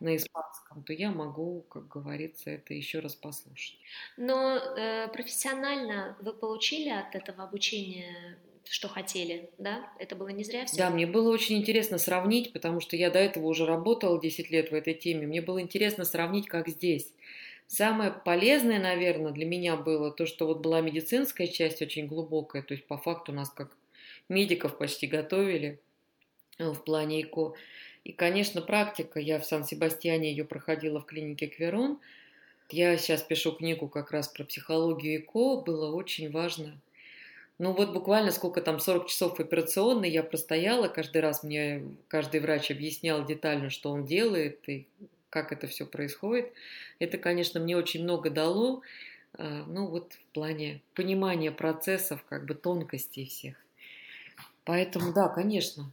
на испанском, то я могу, как говорится, это еще раз послушать. Но э, профессионально вы получили от этого обучения что хотели, да? Это было не зря все? Да, мне было очень интересно сравнить, потому что я до этого уже работала 10 лет в этой теме. Мне было интересно сравнить, как здесь. Самое полезное, наверное, для меня было то, что вот была медицинская часть очень глубокая, то есть по факту нас как медиков почти готовили э, в плане ЭКО. И, конечно, практика. Я в Сан-Себастьяне ее проходила в клинике Кверон. Я сейчас пишу книгу как раз про психологию ЭКО. Было очень важно. Ну вот буквально сколько там, 40 часов операционной я простояла. Каждый раз мне каждый врач объяснял детально, что он делает и как это все происходит. Это, конечно, мне очень много дало. А, ну вот в плане понимания процессов, как бы тонкостей всех. Поэтому да, конечно,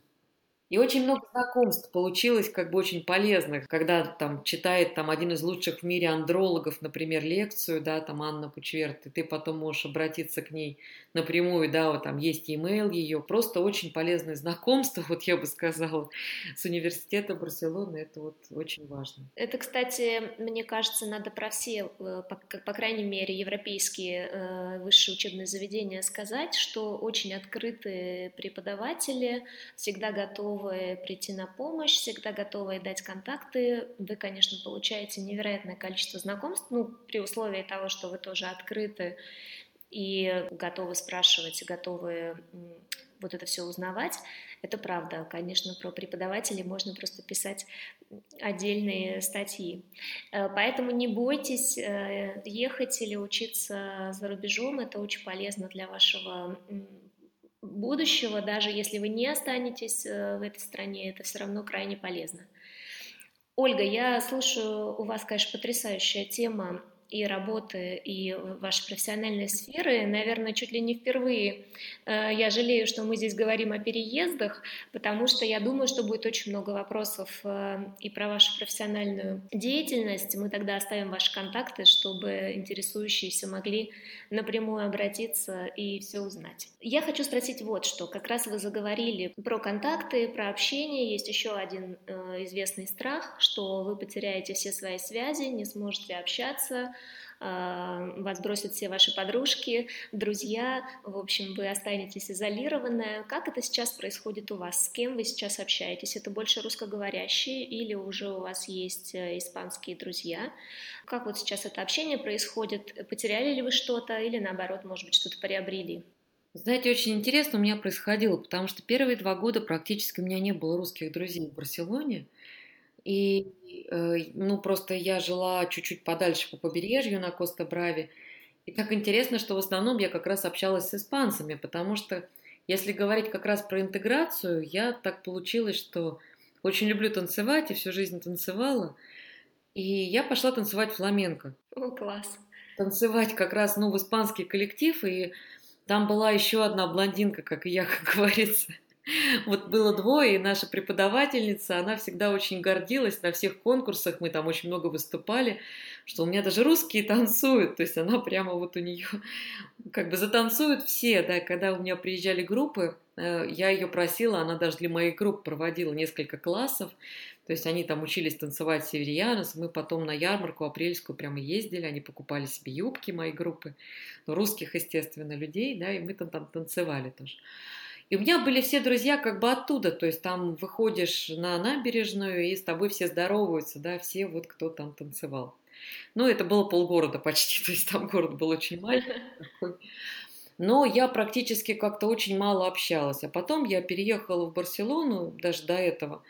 и очень много знакомств получилось как бы очень полезных, когда там читает там один из лучших в мире андрологов, например, лекцию, да, там Анна Пучверт, и ты потом можешь обратиться к ней напрямую, да, вот там есть имейл ее, просто очень полезное знакомство, (laughs) вот я бы сказала, с университета Барселоны, это вот очень важно. Это, кстати, мне кажется, надо про все, э, по, по крайней мере, европейские э, высшие учебные заведения сказать, что очень открытые преподаватели всегда готовы готовы прийти на помощь, всегда готовы дать контакты. Вы, конечно, получаете невероятное количество знакомств, ну, при условии того, что вы тоже открыты и готовы спрашивать, готовы вот это все узнавать. Это правда. Конечно, про преподавателей можно просто писать отдельные статьи. Э, поэтому не бойтесь э, ехать или учиться за рубежом. Это очень полезно для вашего будущего, даже если вы не останетесь э, в этой стране, это все равно крайне полезно. Ольга, я слышу, у вас, конечно, потрясающая тема и работы, и вашей профессиональной сферы, наверное, чуть ли не впервые э, я жалею, что мы здесь говорим о переездах, потому что я думаю, что будет очень много вопросов э, и про вашу профессиональную деятельность. Мы тогда оставим ваши контакты, чтобы интересующиеся могли напрямую обратиться и все узнать. Я хочу спросить вот что. Как раз вы заговорили про контакты, про общение. Есть еще один э, известный страх, что вы потеряете все свои связи, не сможете общаться, вас бросят все ваши подружки, друзья, в общем, вы останетесь изолированная. Как это сейчас происходит у вас? С кем вы сейчас общаетесь? Это больше русскоговорящие или уже у вас есть э, испанские друзья? Как вот сейчас это общение происходит? Потеряли ли вы что-то или наоборот, может быть, что-то приобрели? Знаете, очень интересно у меня происходило, потому что первые два года практически у меня не было русских друзей в Барселоне. И, э, ну, просто я жила чуть-чуть подальше по побережью на Коста-Брави. И так интересно, что в основном я как раз общалась с испанцами, потому что, если говорить как раз про интеграцию, я так получилось, что очень люблю танцевать и всю жизнь танцевала. И я пошла танцевать фламенко. О, класс. Танцевать как раз, ну, в испанский коллектив, и там была еще одна блондинка, как и я, (laughs) как говорится. (laughs) Вот было двое, и наша преподавательница, она всегда очень гордилась на всех конкурсах, мы там очень много выступали, что у меня даже русские танцуют, то есть она прямо вот у нее (laughs) как бы затанцуют все, да, когда у меня приезжали группы, э, я ее просила, она даже для моих групп проводила несколько классов, то есть они там учились танцевать северьянос, мы потом на ярмарку апрельскую прямо ездили, они покупали себе юбки, моей группы, ну, русских, естественно, людей, да, и мы там, там танцевали тоже. И у меня были все друзья как бы оттуда, то есть там выходишь на набережную, и с тобой все здороваются, да, все вот кто там танцевал. Ну, это было полгорода почти, (laughs) то есть там город был очень маленький. (laughs) Но я практически как-то очень мало общалась. А потом я переехала в Барселону, даже до этого,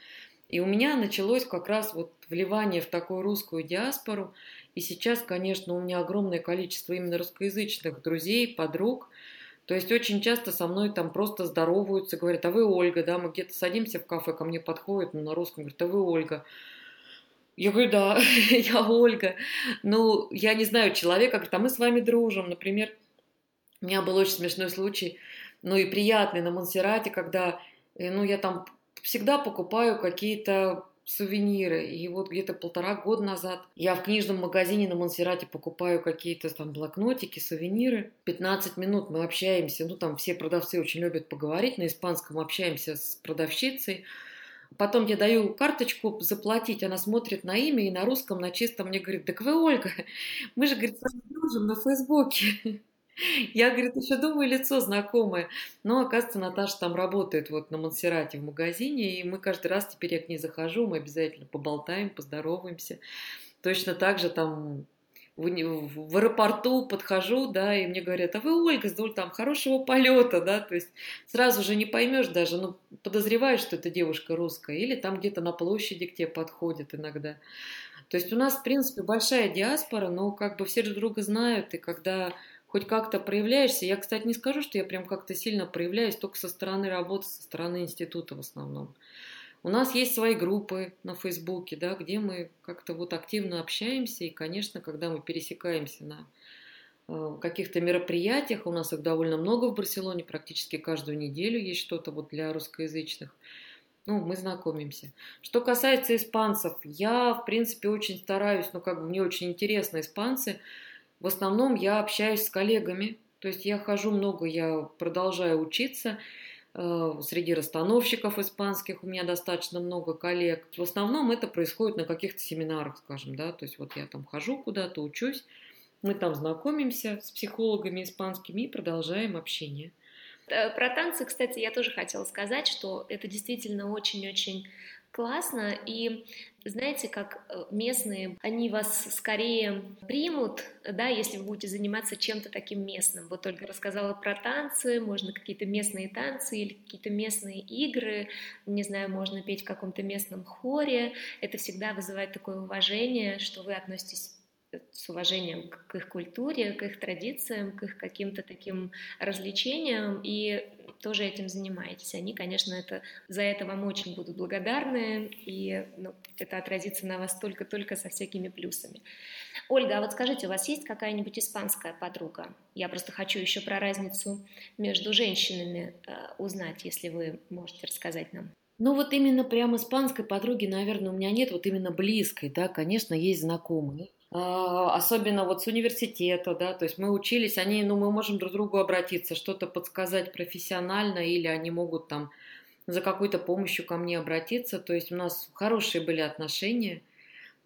и у меня началось как раз вот вливание в такую русскую диаспору. И сейчас, конечно, у меня огромное количество именно русскоязычных друзей, подруг – то есть очень часто со мной там просто здороваются, говорят, а вы Ольга, да, мы где-то садимся в кафе, ко мне подходят ну, на русском, говорят, а вы Ольга. Я говорю, да, (laughs) я Ольга. Ну, я не знаю человека, говорит, а мы с вами дружим. Например, у меня был очень смешной случай, ну и приятный на Монсеррате, когда, э, ну, я там всегда покупаю какие-то сувениры. И вот где-то полтора года назад я в книжном магазине на Монсеррате покупаю какие-то там блокнотики, сувениры. 15 минут мы общаемся, ну там все продавцы очень любят поговорить, на испанском общаемся с продавщицей. Потом я даю карточку заплатить, она смотрит на имя и на русском, на чистом мне говорит, так вы Ольга, (laughs) мы же, говорит, с вами дружим на Фейсбуке. (laughs) Я, говорит, еще думаю, лицо знакомое. Но, оказывается, Наташа там работает вот на Монсеррате в магазине, и мы каждый раз теперь я к ней захожу, мы обязательно поболтаем, поздороваемся. Точно так же там в, в аэропорту подхожу, да, и мне говорят, а вы, Ольга, Здоль, там хорошего полета, да, то есть сразу же не поймешь даже, ну, подозреваешь, что это девушка русская, или там где-то на площади к тебе подходит иногда. То есть у нас, в принципе, большая диаспора, но как бы все друг друга знают, и когда хоть как-то проявляешься. Я, кстати, не скажу, что я прям как-то сильно проявляюсь, только со стороны работы, со стороны института в основном. У нас есть свои группы на Фейсбуке, да, где мы как-то вот активно общаемся, и, конечно, когда мы пересекаемся на э, каких-то мероприятиях, у нас их довольно много в Барселоне, практически каждую неделю есть что-то вот для русскоязычных, ну, мы знакомимся. Что касается испанцев, я, в принципе, очень стараюсь, ну, как бы мне очень интересно испанцы, в основном я общаюсь с коллегами, то есть я хожу много, я продолжаю учиться. Э, среди расстановщиков испанских у меня достаточно много коллег. В основном это происходит на каких-то семинарах, скажем, да, то есть вот я там хожу куда-то, учусь, мы там знакомимся с психологами испанскими и продолжаем общение. Э, про танцы, кстати, я тоже хотела сказать, что это действительно очень-очень классно. И знаете, как э, местные, они вас скорее примут, да, если вы будете заниматься чем-то таким местным. Вот Ольга рассказала про танцы, можно какие-то местные танцы или какие-то местные игры, не знаю, можно петь в каком-то местном хоре. Это всегда вызывает такое уважение, что вы относитесь с уважением к их культуре, к их традициям, к их каким-то таким развлечениям, и тоже этим занимаетесь. Они, конечно, это, за это вам очень будут благодарны, и ну, это отразится на вас только-только со всякими плюсами. Ольга, а вот скажите, у вас есть какая-нибудь испанская подруга? Я просто хочу еще про разницу между женщинами э, узнать, если вы можете рассказать нам. Ну вот именно прям испанской подруги, наверное, у меня нет, вот именно близкой, да, конечно, есть знакомые. А, особенно вот с университета, да, то есть мы учились, они, ну, мы можем друг другу обратиться, что-то подсказать профессионально, или они могут там за какой-то помощью ко мне обратиться, то есть у нас хорошие были отношения,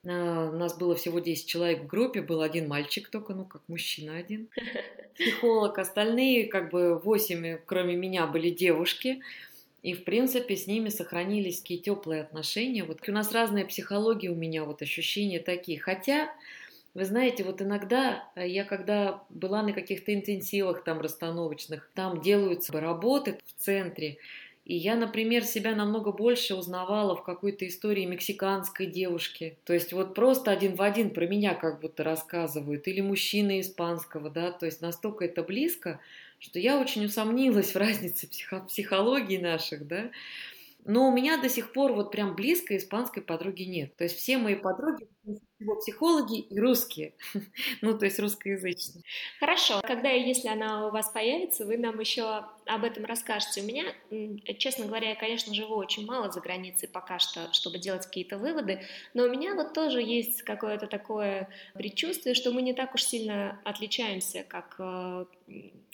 а, у нас было всего 10 человек в группе, был один мальчик только, ну, как мужчина один, (laughs) психолог, остальные, как бы 8, кроме меня, были девушки, и, в принципе, с ними сохранились такие теплые отношения. Вот у нас разная психология у меня, вот ощущения такие. Хотя, вы знаете, вот иногда э, я, когда была на каких-то интенсивах там расстановочных, там делаются работы в центре, и я, например, себя намного больше узнавала в какой-то истории мексиканской девушки. То есть вот просто один в один про меня как будто рассказывают. Или мужчины испанского, да, то есть настолько это близко, что я очень усомнилась в разнице психо- психологии наших, да. Но у меня до сих пор вот прям близкой испанской подруги нет. То есть все мои подруги всего психологи и русские, (laughs) ну, то есть русскоязычные. Хорошо, когда и если она у вас появится, вы нам еще об этом расскажете. У меня, честно говоря, я, конечно, живу очень мало за границей пока что, чтобы делать какие-то выводы, но у меня вот тоже есть какое-то такое предчувствие, что мы не так уж сильно отличаемся, как, э,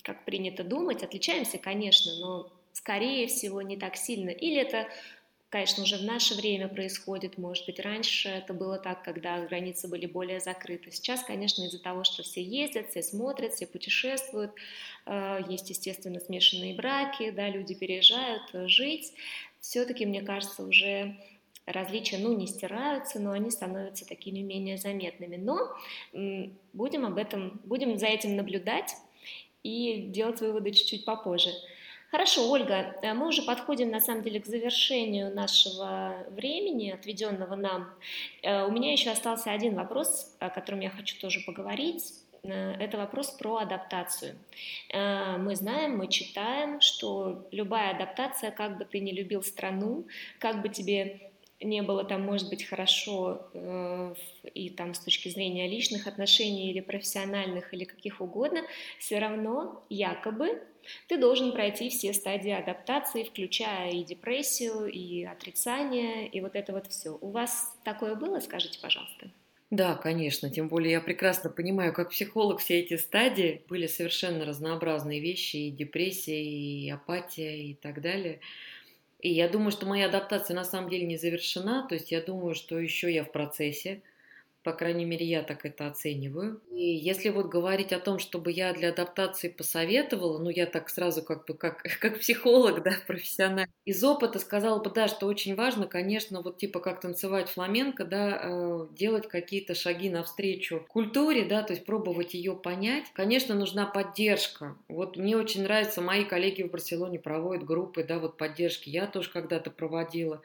как принято думать. Отличаемся, конечно, но скорее всего не так сильно. Или это конечно, уже в наше время происходит, может быть, раньше это было так, когда границы были более закрыты. Сейчас, конечно, из-за того, что все ездят, все смотрят, все путешествуют, э, есть, естественно, смешанные браки, да, люди переезжают э, жить, все-таки, мне кажется, уже различия, ну, не стираются, но они становятся такими менее заметными. Но будем об этом, будем за этим наблюдать и делать выводы чуть-чуть попозже. Хорошо, Ольга, э, мы уже подходим на самом деле к завершению нашего времени, отведенного нам. Э, у меня еще остался один вопрос, о котором я хочу тоже поговорить. Э, это вопрос про адаптацию. Мы знаем, мы читаем, что любая адаптация, как бы ты ни любил страну, как бы тебе не было там, может быть, хорошо и там с точки зрения личных отношений или профессиональных или каких угодно, все равно якобы ты должен пройти все стадии адаптации, включая и депрессию, и отрицание, и вот это вот все. У вас такое было, скажите, пожалуйста? Да, конечно. Тем более я прекрасно понимаю, как психолог все эти стадии были совершенно разнообразные вещи, и депрессия, и апатия, и так далее. И я думаю, что моя адаптация на самом деле не завершена, то есть я думаю, что еще я в процессе. По крайней мере, я так это оцениваю. И если вот говорить о том, чтобы я для адаптации посоветовала, ну, я так сразу как бы как, (laughs) как психолог, да, профессиональный, из опыта сказала бы, да, что очень важно, конечно, вот типа как танцевать фламенко, да, э, делать какие-то шаги навстречу культуре, да, то есть пробовать ее понять. Конечно, нужна поддержка. Вот мне очень нравится, мои коллеги в Барселоне проводят группы, да, вот поддержки. Я тоже когда-то проводила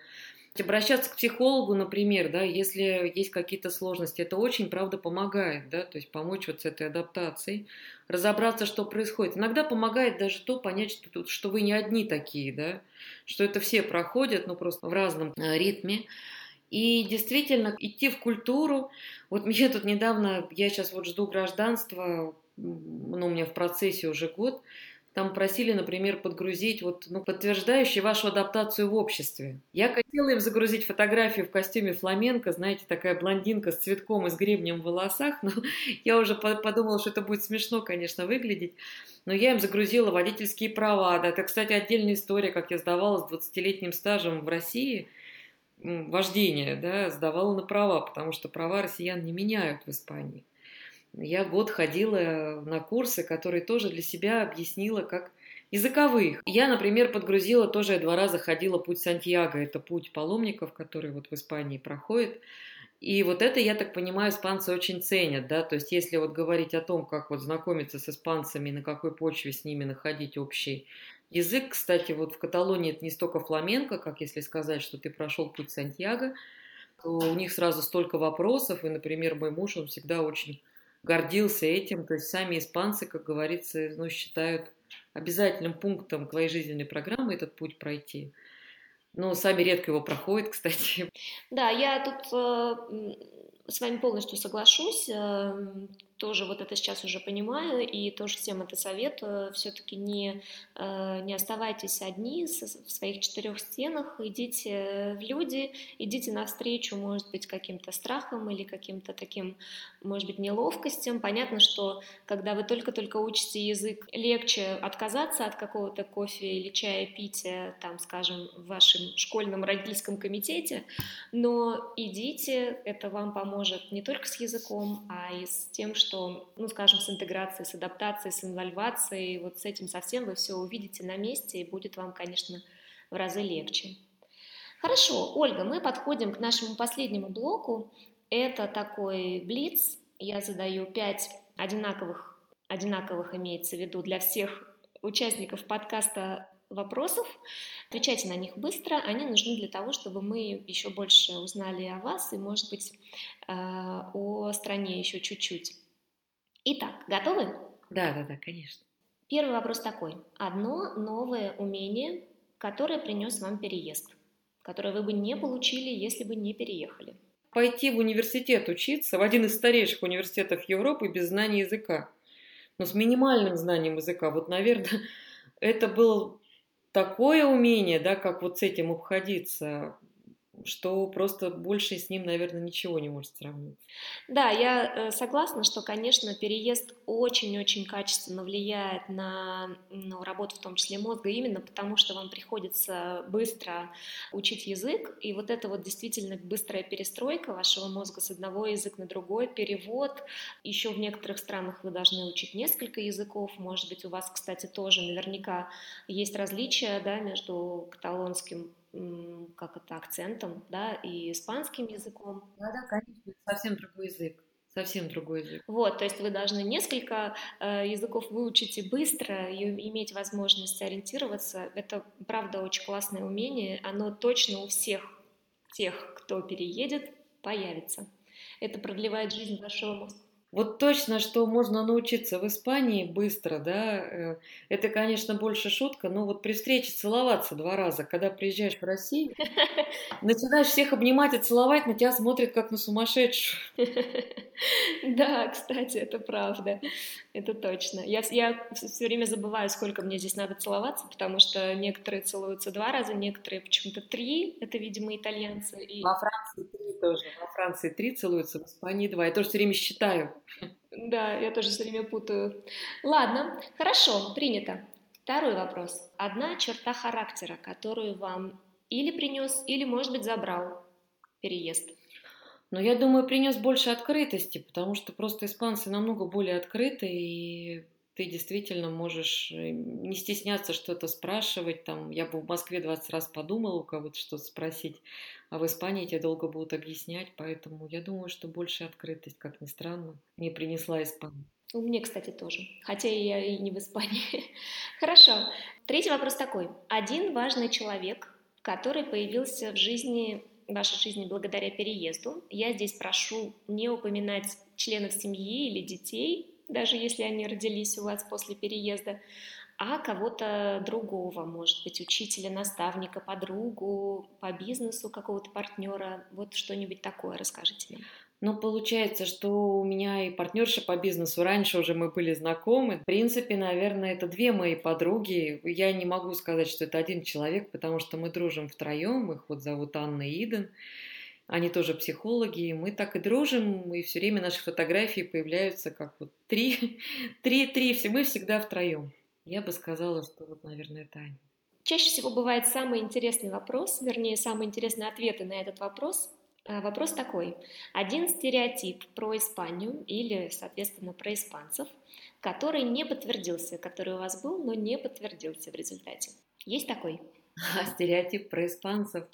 обращаться к психологу, например, да, если есть какие-то сложности, это очень, правда, помогает, да, то есть помочь вот с этой адаптацией, разобраться, что происходит. Иногда помогает даже то понять, что, что вы не одни такие, да, что это все проходят, но ну, просто в разном э, ритме. И действительно идти в культуру. Вот мне тут недавно, я сейчас вот жду гражданства, ну, у меня в процессе уже год, там просили, например, подгрузить вот, ну, подтверждающий вашу адаптацию в обществе. Я хотела им загрузить фотографию в костюме фламенко, знаете, такая блондинка с цветком и с гребнем в волосах, но (laughs) я уже подумала, что это будет смешно, конечно, выглядеть. Но я им загрузила водительские права. Да, это, кстати, отдельная история, как я сдавала с 20-летним стажем в России вождение, да, сдавала на права, потому что права россиян не меняют в Испании я год ходила на курсы, которые тоже для себя объяснила как языковых. Я, например, подгрузила тоже, я два раза ходила путь Сантьяго, это путь паломников, который вот в Испании проходит. И вот это, я так понимаю, испанцы очень ценят, да, то есть если вот говорить о том, как вот знакомиться с испанцами, на какой почве с ними находить общий язык, кстати, вот в Каталонии это не столько фламенко, как если сказать, что ты прошел путь Сантьяго, то у них сразу столько вопросов, и, например, мой муж, он всегда очень гордился этим. То есть сами испанцы, как говорится, ну, считают обязательным пунктом твоей жизненной программы этот путь пройти. Но сами редко его проходят, (laughs) кстати. Да, я тут э, с вами полностью соглашусь. Тоже вот это сейчас уже понимаю и тоже всем это советую. Все-таки не, э, не оставайтесь одни в своих четырех стенах, идите в люди, идите навстречу, может быть, каким-то страхом или каким-то таким, может быть, неловкостям. Понятно, что когда вы только-только учите язык, легче отказаться от какого-то кофе или чая пить, там, скажем, в вашем школьном родительском комитете, но идите, это вам поможет не только с языком, а и с тем, что что, ну, скажем, с интеграцией, с адаптацией, с инвольвацией, вот с этим совсем вы все увидите на месте, и будет вам, конечно, в разы легче. Хорошо, Ольга, мы подходим к нашему последнему блоку. Это такой блиц. Я задаю пять одинаковых, одинаковых имеется в виду для всех участников подкаста вопросов. Отвечайте на них быстро. Они нужны для того, чтобы мы еще больше узнали о вас и, может быть, э, о стране еще чуть-чуть. Итак, готовы? Да, да, да, конечно. Первый вопрос такой. Одно новое умение, которое принес вам переезд. которое вы бы не получили, если бы не переехали? Пойти в университет учиться, в один из старейших университетов Европы без знания языка. Но с минимальным знанием языка. Вот, наверное, (laughs) это было такое умение, да, как вот с этим обходиться что просто больше с ним, наверное, ничего не может сравниться. Да, я э, согласна, что, конечно, переезд очень-очень качественно влияет на ну, работу, в том числе мозга, именно потому что вам приходится быстро учить язык, и вот это вот действительно быстрая перестройка вашего мозга с одного языка на другой, перевод. Еще в некоторых странах вы должны учить несколько языков, может быть, у вас, кстати, тоже наверняка есть различия да, между каталонским как это, акцентом, да, и испанским языком. Да, да, конечно, совсем другой язык. Совсем другой язык. Вот, то есть вы должны несколько э, языков выучить и быстро, и иметь возможность ориентироваться. Это, правда, очень классное умение. Оно точно у всех тех, кто переедет, появится. Это продлевает жизнь вашего мозга. Вот точно, что можно научиться в Испании быстро, да, э, это, конечно, больше шутка, но вот при встрече целоваться два раза, когда приезжаешь в Россию, (laughs) начинаешь всех обнимать и целовать, на тебя смотрят как на сумасшедшую. (laughs) Да, кстати, это правда, это точно. Я, я все время забываю, сколько мне здесь надо целоваться, потому что некоторые целуются два раза, некоторые почему-то три, это, видимо, итальянцы. И... Во Франции три тоже, во Франции три целуются, в Испании два. Я тоже все время считаю. Да, я тоже все время путаю. Ладно, хорошо, принято. Второй вопрос. Одна черта характера, которую вам или принес, или, может быть, забрал переезд. Но я думаю, принес больше открытости, потому что просто испанцы намного более открыты, и ты действительно можешь э, не стесняться что-то спрашивать. Там, я бы в Москве 20 раз подумала у кого-то что-то спросить, а в Испании тебе долго будут объяснять, поэтому я думаю, что больше открытость, как ни странно, мне принесла Испания. У меня, кстати, тоже, хотя я и не в Испании. (laughs) Хорошо. Третий вопрос такой. Один важный человек, который появился в жизни вашей жизни благодаря переезду. Я здесь прошу не упоминать членов семьи или детей, даже если они родились у вас после переезда, а кого-то другого, может быть, учителя, наставника, подругу, по бизнесу какого-то партнера, вот что-нибудь такое расскажите мне. Ну, получается, что у меня и партнерша по бизнесу, раньше уже мы были знакомы. В принципе, наверное, это две мои подруги. Я не могу сказать, что это один человек, потому что мы дружим втроем. Их вот зовут Анна и Иден. Они тоже психологи, и мы так и дружим, и все время наши фотографии появляются как вот три, (laughs) три, три, все мы всегда втроем. Я бы сказала, что вот, наверное, они. Чаще всего бывает самый интересный вопрос, вернее, самые интересные ответы на этот вопрос. А, вопрос такой. Один стереотип про Испанию или, соответственно, про испанцев, который не подтвердился, который у вас был, но не подтвердился в результате. Есть такой? А, стереотип про испанцев.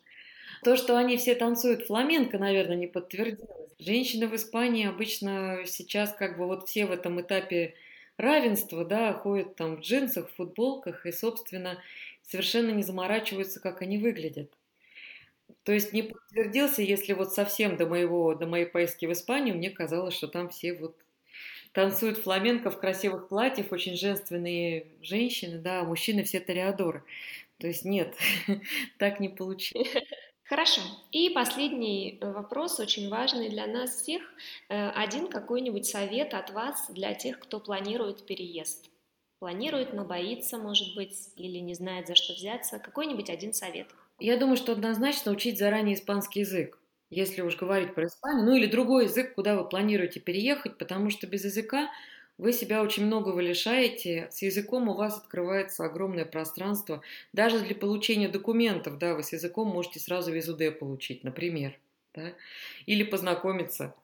То, что они все танцуют фламенко, наверное, не подтвердилось. Женщины в Испании обычно сейчас как бы вот все в этом этапе равенства, да, ходят там в джинсах, в футболках и, собственно, совершенно не заморачиваются, как они выглядят. То есть не подтвердился, если вот совсем до моего, до моей поездки в Испанию, мне казалось, что там все вот танцуют фламенко в красивых платьях, очень женственные женщины, да, а мужчины все тореадоры. То есть нет, (laughs) так не получилось. (laughs) Хорошо. И последний вопрос, очень важный для нас всех. Э, один какой-нибудь совет от вас для тех, кто планирует переезд. Планирует, но боится, может быть, или не знает, за что взяться. Какой-нибудь один совет. Я думаю, что однозначно учить заранее испанский язык, если уж говорить про Испанию, ну или другой язык, куда вы планируете переехать, потому что без языка вы себя очень многого лишаете. С языком у вас открывается огромное пространство. Даже для получения документов, да, вы с языком можете сразу визу Д получить, например. Да? Или познакомиться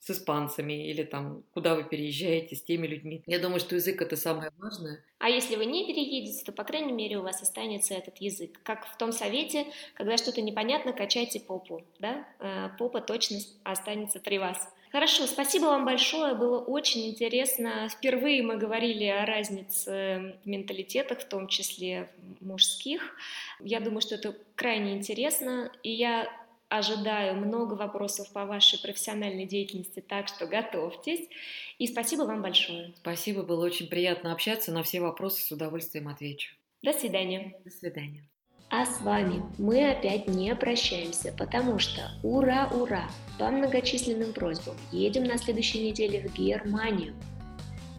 с испанцами, или там, куда вы переезжаете, с теми людьми. Я думаю, что язык это самое важное. А если вы не переедете, то, по крайней мере, у вас останется этот язык. Как в том совете, когда что-то непонятно, качайте попу, да? Э, попа точно останется при вас. Хорошо, спасибо вам большое, было очень интересно. Впервые мы говорили о разнице в менталитетах, в том числе мужских. Я думаю, что это крайне интересно, и я ожидаю много вопросов по вашей профессиональной деятельности, так что готовьтесь. И спасибо вам большое. Спасибо, было очень приятно общаться. На все вопросы с удовольствием отвечу. До свидания. До свидания. А с вами мы опять не прощаемся, потому что ура, ура! По многочисленным просьбам едем на следующей неделе в Германию.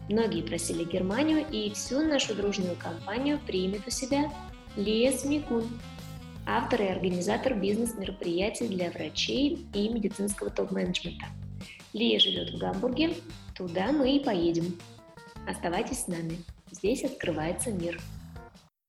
Многие просили Германию, и всю нашу дружную компанию примет у себя Лия Смекун, автор и организатор бизнес-мероприятий для врачей и медицинского топ-менеджмента. Лия живет в Гамбурге, туда мы и поедем. Оставайтесь с нами, здесь открывается мир.